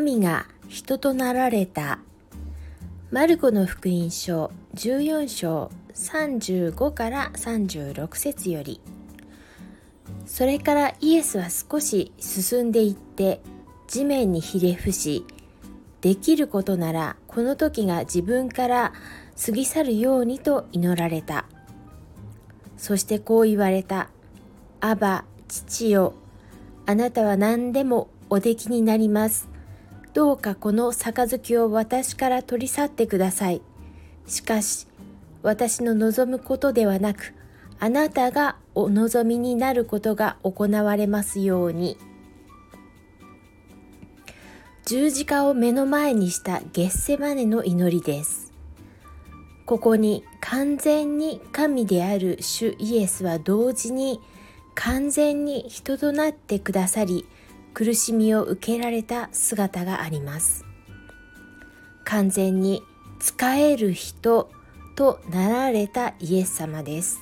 神が人となられた。マルコの福音書14章35から36節より。それからイエスは少し進んでいって地面にひれ伏しできることならこの時が自分から過ぎ去るようにと祈られた。そしてこう言われた「アバ父よあなたは何でもおできになります。どうかこの杯を私から取り去ってください。しかし、私の望むことではなく、あなたがお望みになることが行われますように。十字架を目の前にしたゲッセマネの祈りです。ここに完全に神である主イエスは同時に完全に人となってくださり、苦しみを受けられた姿があります。完全に使える人となられたイエス様です。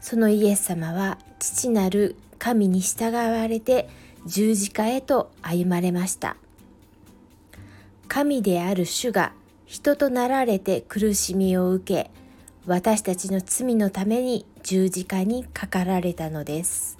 そのイエス様は父なる神に従われて十字架へと歩まれました。神である主が人となられて苦しみを受け私たちの罪のために十字架にかかられたのです。